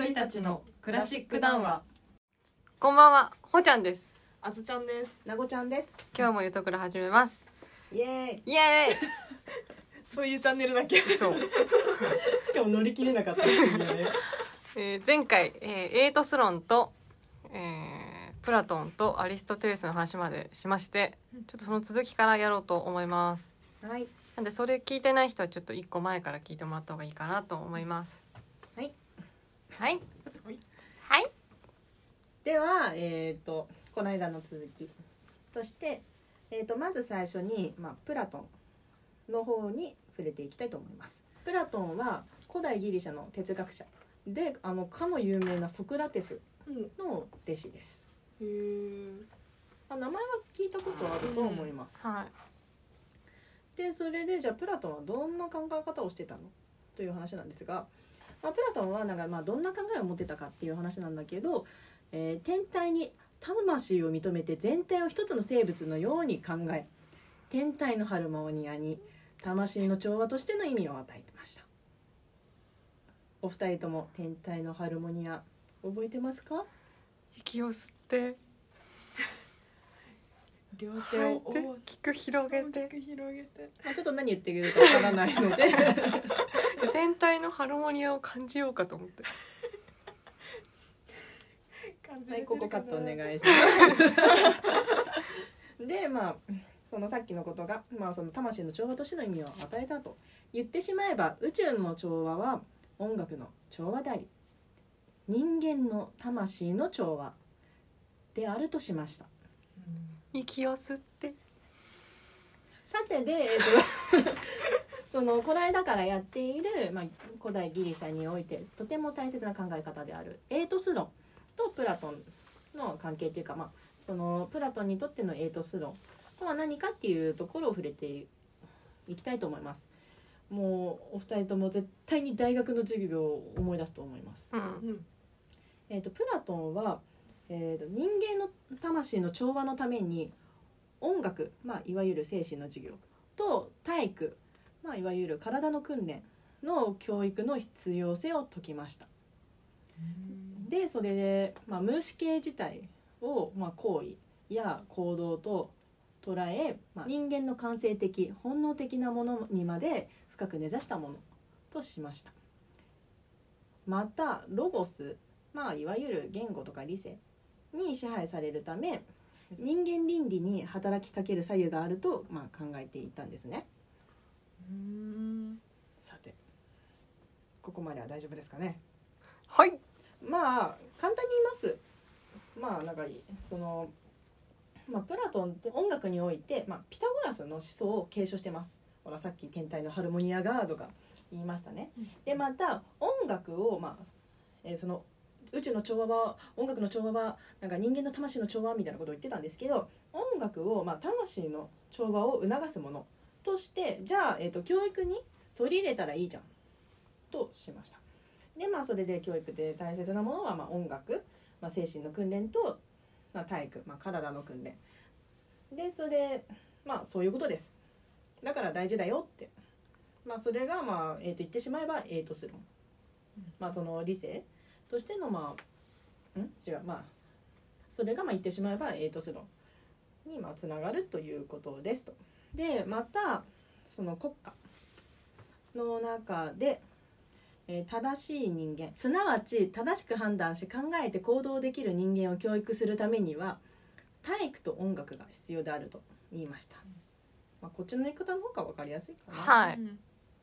鳥たちのクラシック談話こんばんは、ほちゃんです。あずちゃんですなごちゃんです今日もゆとくら始めます。イエイエ そういうチャンネルだけ？ーイ。そう。ー イしかも乗り切れなかったっていうね えー前回、えーエイトスロンと、えープラトンとアリストテレスの話までしまして、ちょっとその続きからやろうと思います。はいなんでそれ聞いてない人はちょっと一個前から聞いてもらった方がいいかなと思います。はい。はい。ではえっ、とこの間の続き。として、えー、とまず最初に、まあ、プラトンの方に触れていきたいと思います。プラトンは古代ギリシャの哲学者。であのかの有名なソクラテスうんの弟子です。へえあ名前は聞いたことあると思います、はい。でそれでじゃあプラトンはどんな考え方をしてたの？という話なんですが、まあ、プラトンはなんかまあどんな考えを持ってたかっていう話なんだけど、えー天体に魂を認めて全体を一つの生物のように考え天体のハルモニアに魂の調和としての意味を与えてました。お二人とも天体のハルモニア覚えてますか？息を吸って、両手をて、聞く広げて大き。く広げてまあちょっと何言ってるかわからないので 天体のハルモニアを感じようかと思って。はい、ここカットお願いいします。で、まあ、そのさっきのことが、まあ、その魂の調和としての意味を与えたと言ってしまえば、宇宙の調和は音楽の調和であり。人間の魂の調和であるとしました。息を吸って。さてで、えっと その古代だからやっている、まあ、古代ギリシャにおいてとても大切な考え方であるエイトス論とプラトンの関係というか、まあ、そのプラトンにとってのエイトス論とは何かっていうところを触れていきたいと思います。もうお二人とも絶対に大学の授業を思い出すと思います。うん。うんえー、とプラトンは、えー、と人間の魂の調和のために音楽、まあ、いわゆる精神の授業と体育、まあ、いわゆる体の訓練の教育の必要性を説きました。でそれで、まあ、無意識自体を、まあ、行為や行動と捉え、まあ、人間の感性的本能的なものにまで深く根ざしたものとしましたまたロゴス、まあ、いわゆる言語とか理性に支配されるため人間倫理に働きかける左右があると、まあ、考えていたんですね。うん。さてここまでは大丈夫ですかね。はい。まあ簡単に言います。まあなんかその、まあ、プラトンって音楽において、まあ、ピタゴラスの思想を継承してます。ほらさっき天体のハルモニアガードが言いましたね。でまた音楽を、まあえーその宇宙の調和は音楽の調和はなんか人間の魂の調和みたいなことを言ってたんですけど音楽を、まあ、魂の調和を促すものとしてじゃあ、えー、と教育に取り入れたらいいじゃん。としました。でまあそれで教育で大切なものは、まあ、音楽、まあ、精神の訓練と、まあ、体育、まあ、体の訓練。でそれまあそういうことです。だから大事だよって。まあそれがまあ、えー、と言ってしまえばエイトスロン、まあその理性。としてのまあん？違うまあそれがまあ言ってしまえばエイトスロンにまあつながるということですと。でまたその国家の中で、えー正しい人間すなわち正しく判断し考えて行動できる人間を教育するためには体育と音楽が必要であると言いました。まあ、こっちの言い方の方が分かりやすいかな。はい。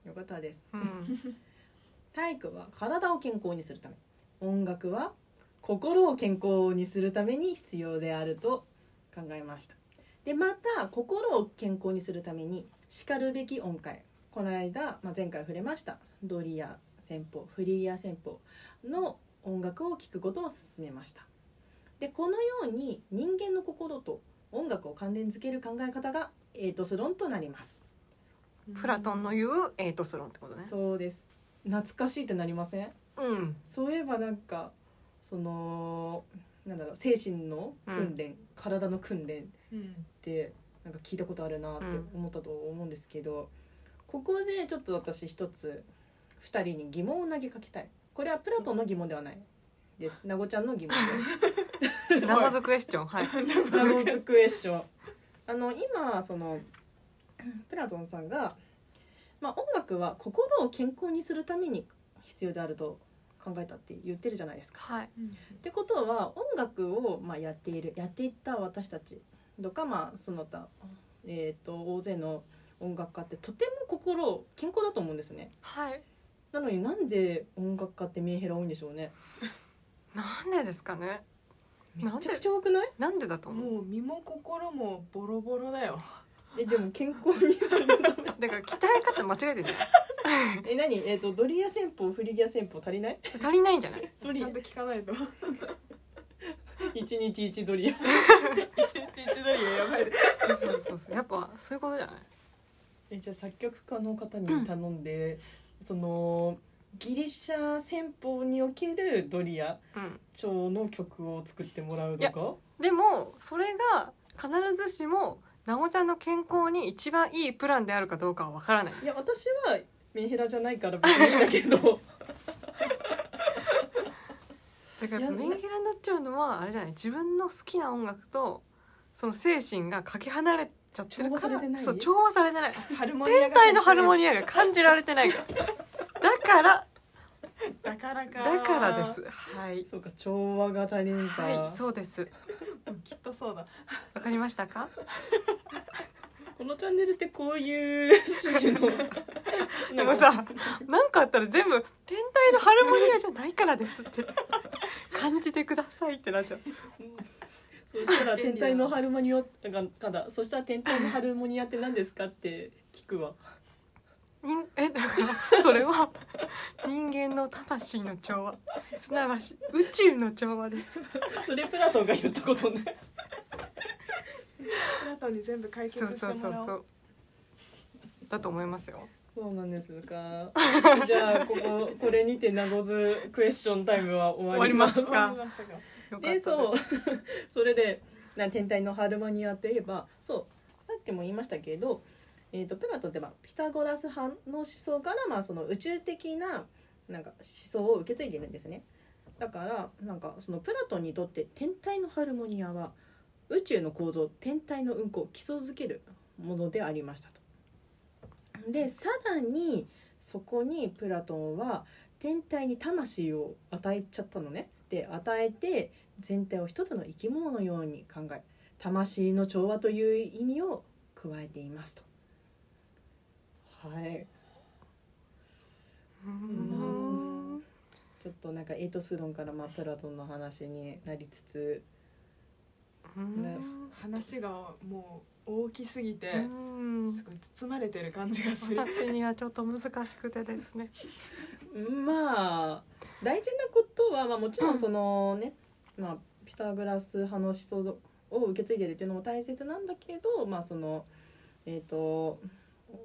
よかったです。うん。体育は体を健康にするため音楽は心を健康にするために必要であると考えました。でまた心を健康にするためにしかるべき音階。この間、まあ、前回触れました。ドリア戦法フリーア戦法の音楽を聴くことを勧めました。でこのように人間の心と音楽を関連づける考え方がエイトス論となります。プラトンの言うエイトスロンってことね。そうです。懐かしいってなりません？うん。そういえばなんかそのなんだろう精神の訓練、体の訓練っうん。てなんか聞いたことあるなって思ったと思うんですけど、ここでちょっと私一つ2人に疑問を投げかけたい。これはプラトンの疑問ではないです。なごちゃんの疑問です。ナゴズクエスチョンはい。ナゴズクエスチョン。あの今そのプラトンさんが、まあ、音楽は心を健康にするために必要であると考えたって言ってるじゃないですか。はい。ってことは音楽をまあやっているやっていった私たちとかまあその他、えー、と大勢の音楽家ってとても心健康だと思うんですね。はい。なのになんで音楽家ってメンヘラ多いんでしょうね。なんでですかね。めちゃくちゃ多くない？なんでだと思う？もう身も心もボロボロだよ。えでも健康にするため。だから鍛え方間違えてるじゃ え何？えっ、とドリア戦法フリギア戦法足りない？ん足りないんじゃない？ドリア。ちゃんと聞かないと。一日一ドリア。一日一ドリアやばい。でそうそうそうそう。やっぱそういうことじゃない？えじゃあ作曲家の方に頼んで、そのギリシャ戦法におけるドリアうん。調の曲を作ってもらうとか？でもそれが必ずしもなごちゃんの健康に一番いいプランであるかどうかはわからないいや私はメンヘラじゃないから別にいいんだけど。だからメンヘラになっちゃうのはあれじゃない？自分の好きな音楽とその精神がかけ離れちゃってるから調和されてない？そう調和されてない。天体のハルモニニアが感じられてないから だからアだからか。だからです。はい。そうか調和が足りんか、はいそうです。きっとそうだ。わかりましたか？このチャンネルってこういう趣旨の。でもさなんかあったら全部天体のハルモニアじゃないからですって。感じてくださいってなっちゃう。そしたら天体のハルモニアがかだそしたら天体のハルモニアって何ですかって聞くわ。人 えだからそれは人間の魂の調和。すなわち宇宙の調和です。それプラトンが言ったことねプラトンに全部解そう説してもらおう。そうそうそうだと思いますよ。そうなんですか。じゃあこここれにてナゴズクエスチョンタイムは終わります。か？終わりましたか？よかったでですそう。それでな天体のハルモニアといえばそうさっきも言いましたけど、えー、とプラトンってまあピタゴラス派の思想からまあその宇宙的ななんか思想を受け継いでいるんですね。だからなんかそのプラトンにとって天体のハルモニアは宇宙の構造天体の運行を基礎づけるものでありましたと。でさらにそこにプラトンは天体に魂を与えちゃったのね。で与えて全体を一つの生き物のように考え魂の調和という意味を加えていますと。はい、ちょっとなんかエイトスロンからまあプラトンの話になりつつね。話がもう大きすぎてすごい包まれてる感じがする。私にはちょっと難しくてですね。まあ大事なことは、まあ、もちろんそのね、まあ、ピタゴラス派の思想を受け継いでるっていうのも大切なんだけど、まあそのえー、と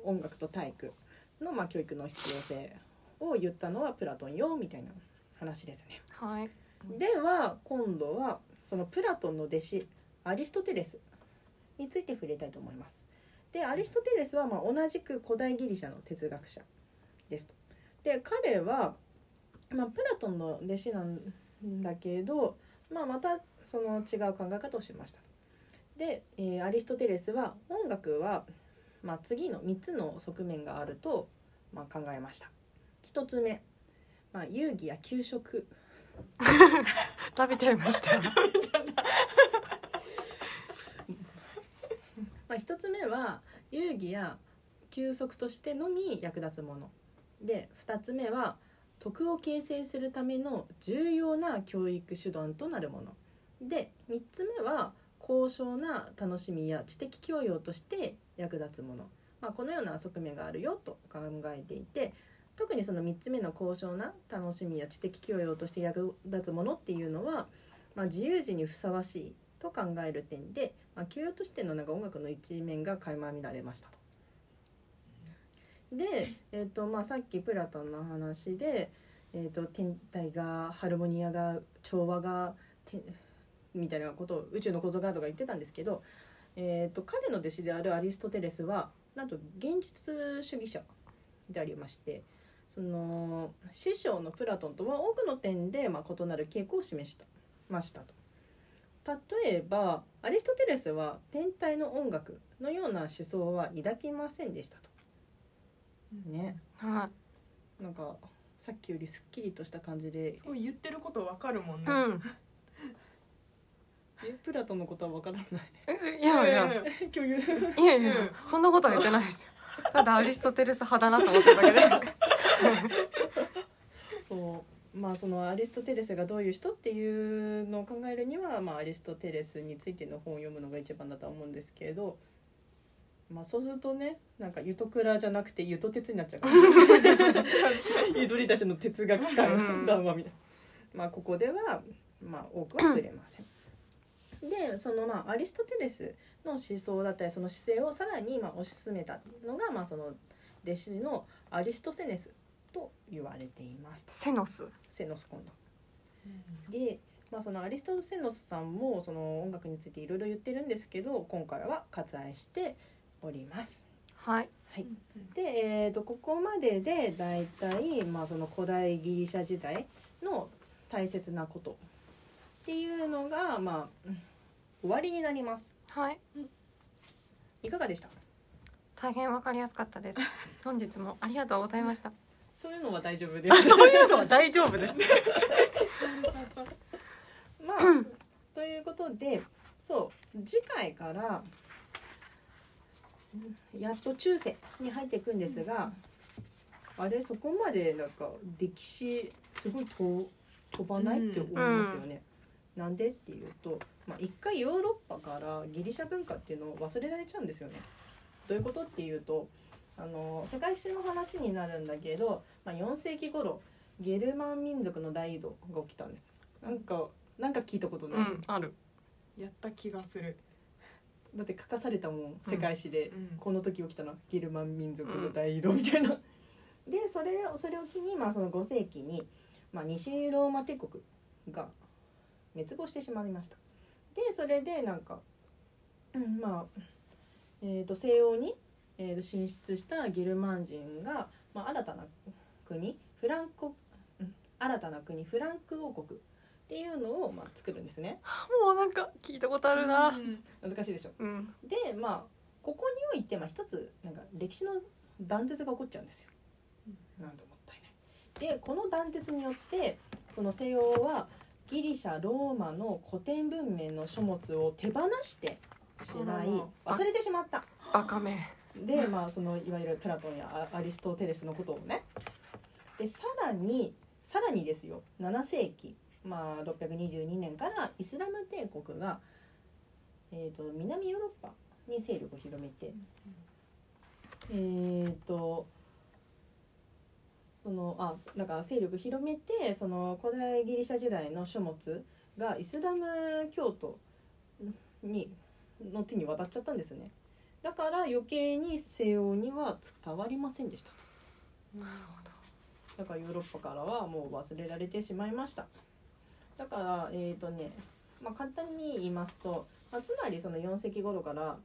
音楽と体育の、まあ、教育の必要性を言ったのはプラトンよみたいな話ですね。はい。では今度はそのプラトンの弟子アリストテレスについて触れたいと思います。でアリストテレスはまあ同じく古代ギリシャの哲学者ですと。で彼は、まあ、プラトンの弟子なんだけど、まあ、またその違う考え方をしました。で、えーアリストテレスは音楽は、まあ、次の3つの側面があると、まあ、考えました。1つ目、まあ、遊戯や給食 食べちゃいました食べちゃったまあ、一つ目は遊戯や休息としてのみ役立つもの。で二つ目は徳を形成するための重要な教育手段となるもの。で三つ目は高尚な楽しみや知的教養として役立つもの、まあ、このような側面があるよと考えていて特にその3つ目の高尚な楽しみや知的教養として役立つものっていうのは、まあ、自由時にふさわしいと考える点で、まあ、教養としてのなんか音楽の一面が垣間見られましたと。で、えーとまあ、さっきプラトンの話で、えー、と天体がハルモニアが調和がみたいなことを宇宙の構造がとか言ってたんですけど、えー、と彼の弟子であるアリストテレスはなんと現実主義者でありましてその師匠のプラトンとは多くの点でまあ異なる傾向を示したましたと。例えばアリストテレスは天体の音楽のような思想は抱きませんでしたと。ね。はなんかさっきよりすっきりとした感じで。言ってることわかるもんね、いうん。えプラトンのことはわからない。いやいや。いやいや共有。いやいやそんなことは言ってないですよ。ただアリストテレス派だなと思ってただけで そう。まあそのアリストテレスがどういう人っていうのを考えるには、まあ、アリストテレスについての本を読むのが一番だとは思うんですけれど、まあ、そうするとねなんかユトクラじゃなくてユト鉄になっちゃうから。ゆとりたちの哲学うん観談話みたいな、まあ、ここでは、まあ、多くは触れません。でそのまあアリストテレスの思想だったりその姿勢をさらにまあ推し進めたのが、まあ、その弟子のアリストセネスと言われています。セノスセノス今度。で、まあ、そのアリストセノスさんもその音楽についていろいろ言ってるんですけど今回は割愛しております。はい。はい、で、えー、とここまでで大体、まあ、その古代ギリシャ時代の大切なことっていうのが、まあ、うん終わりになります。はい。いかがでした？大変わかりやすかったです。本日もありがとうございましたそういうのは大丈夫です。そういうのは大丈夫です まあ、ということでそう次回からうんやっと中世に入っていくんですが、あれそこまでなんか歴史すごい飛飛ばないって思いますよね。なんでっていうと、まあ、一回ヨーロッパからギリシャ文化っていうのを忘れられちゃうんですよね。どういうことっていうとあの世界史の話になるんだけど、まあ、4世紀頃ゲルマン民族の大移動が起きたんです。なんかなんか聞いたことない、うんあるやった気がする、だって書かされたもん世界史で、うんこの時起きたのゲルマン民族の大移動みたいな。でそれをそれを機に、まあ、その5世紀に、まあ、西ローマ帝国が滅亡してしまいました。でそれでなんか、うん、まあ、えー、と西欧に、えー、と進出したゲルマン人が、まあ、新たな国フランコ、うん新たな国フランク王国っていうのを、まあ、作るんですね。もうなんか聞いたことあるなうん難しいでしょうんでまあここにおいてまあ一つなんか歴史の断絶が起こっちゃうんですよ。なんともったいない。でこの断絶によってその西洋はギリシャローマの古典文明の書物を手放してしまい忘れてしまった。バカめでまあそのいわゆるプラトンやアアリストテレスのことをね。でさらにさらにですよ。7世紀まあ622年からイスラム帝国が、えー、と南ヨーロッパに勢力を広めて、えっ、とそのあだから勢力を広めてその古代ギリシャ時代の書物がイスラム教徒にの手に渡っちゃったんですねだから余計に西洋には伝わりませんでしたなるほだからヨーロッパからはもう忘れられてしまいました。だからえっ、とね、まあ、簡単に言いますと、まあ、つまりその4世紀頃から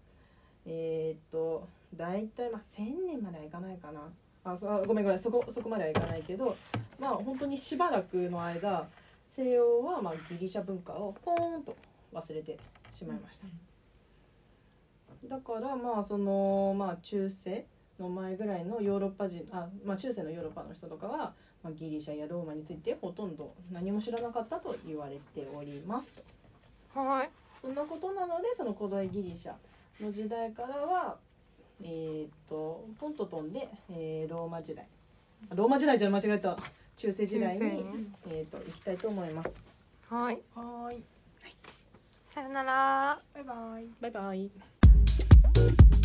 えっ、と大体まあ1,000年まではいかないかな。あそごめんごめんそこそこまではいかないけどまあ本当にしばらくの間西洋はまあギリシャ文化をポーンと忘れてしまいました、だからまあそのまあ中世の前ぐらいのヨーロッパ人あ、まあ、中世のヨーロッパの人とかは、まあ、ギリシャやローマについてほとんど何も知らなかったと言われておりますと。どはい。そんなことなのでその古代ギリシャの時代からはえーっとポンと飛んで、えーローマ時代。ローマ時代じゃ間違えた。中世時代に中世に、えーっと行きたいと思います。はい。はーい。さよなら。バイバイ。バイバイ Thank you.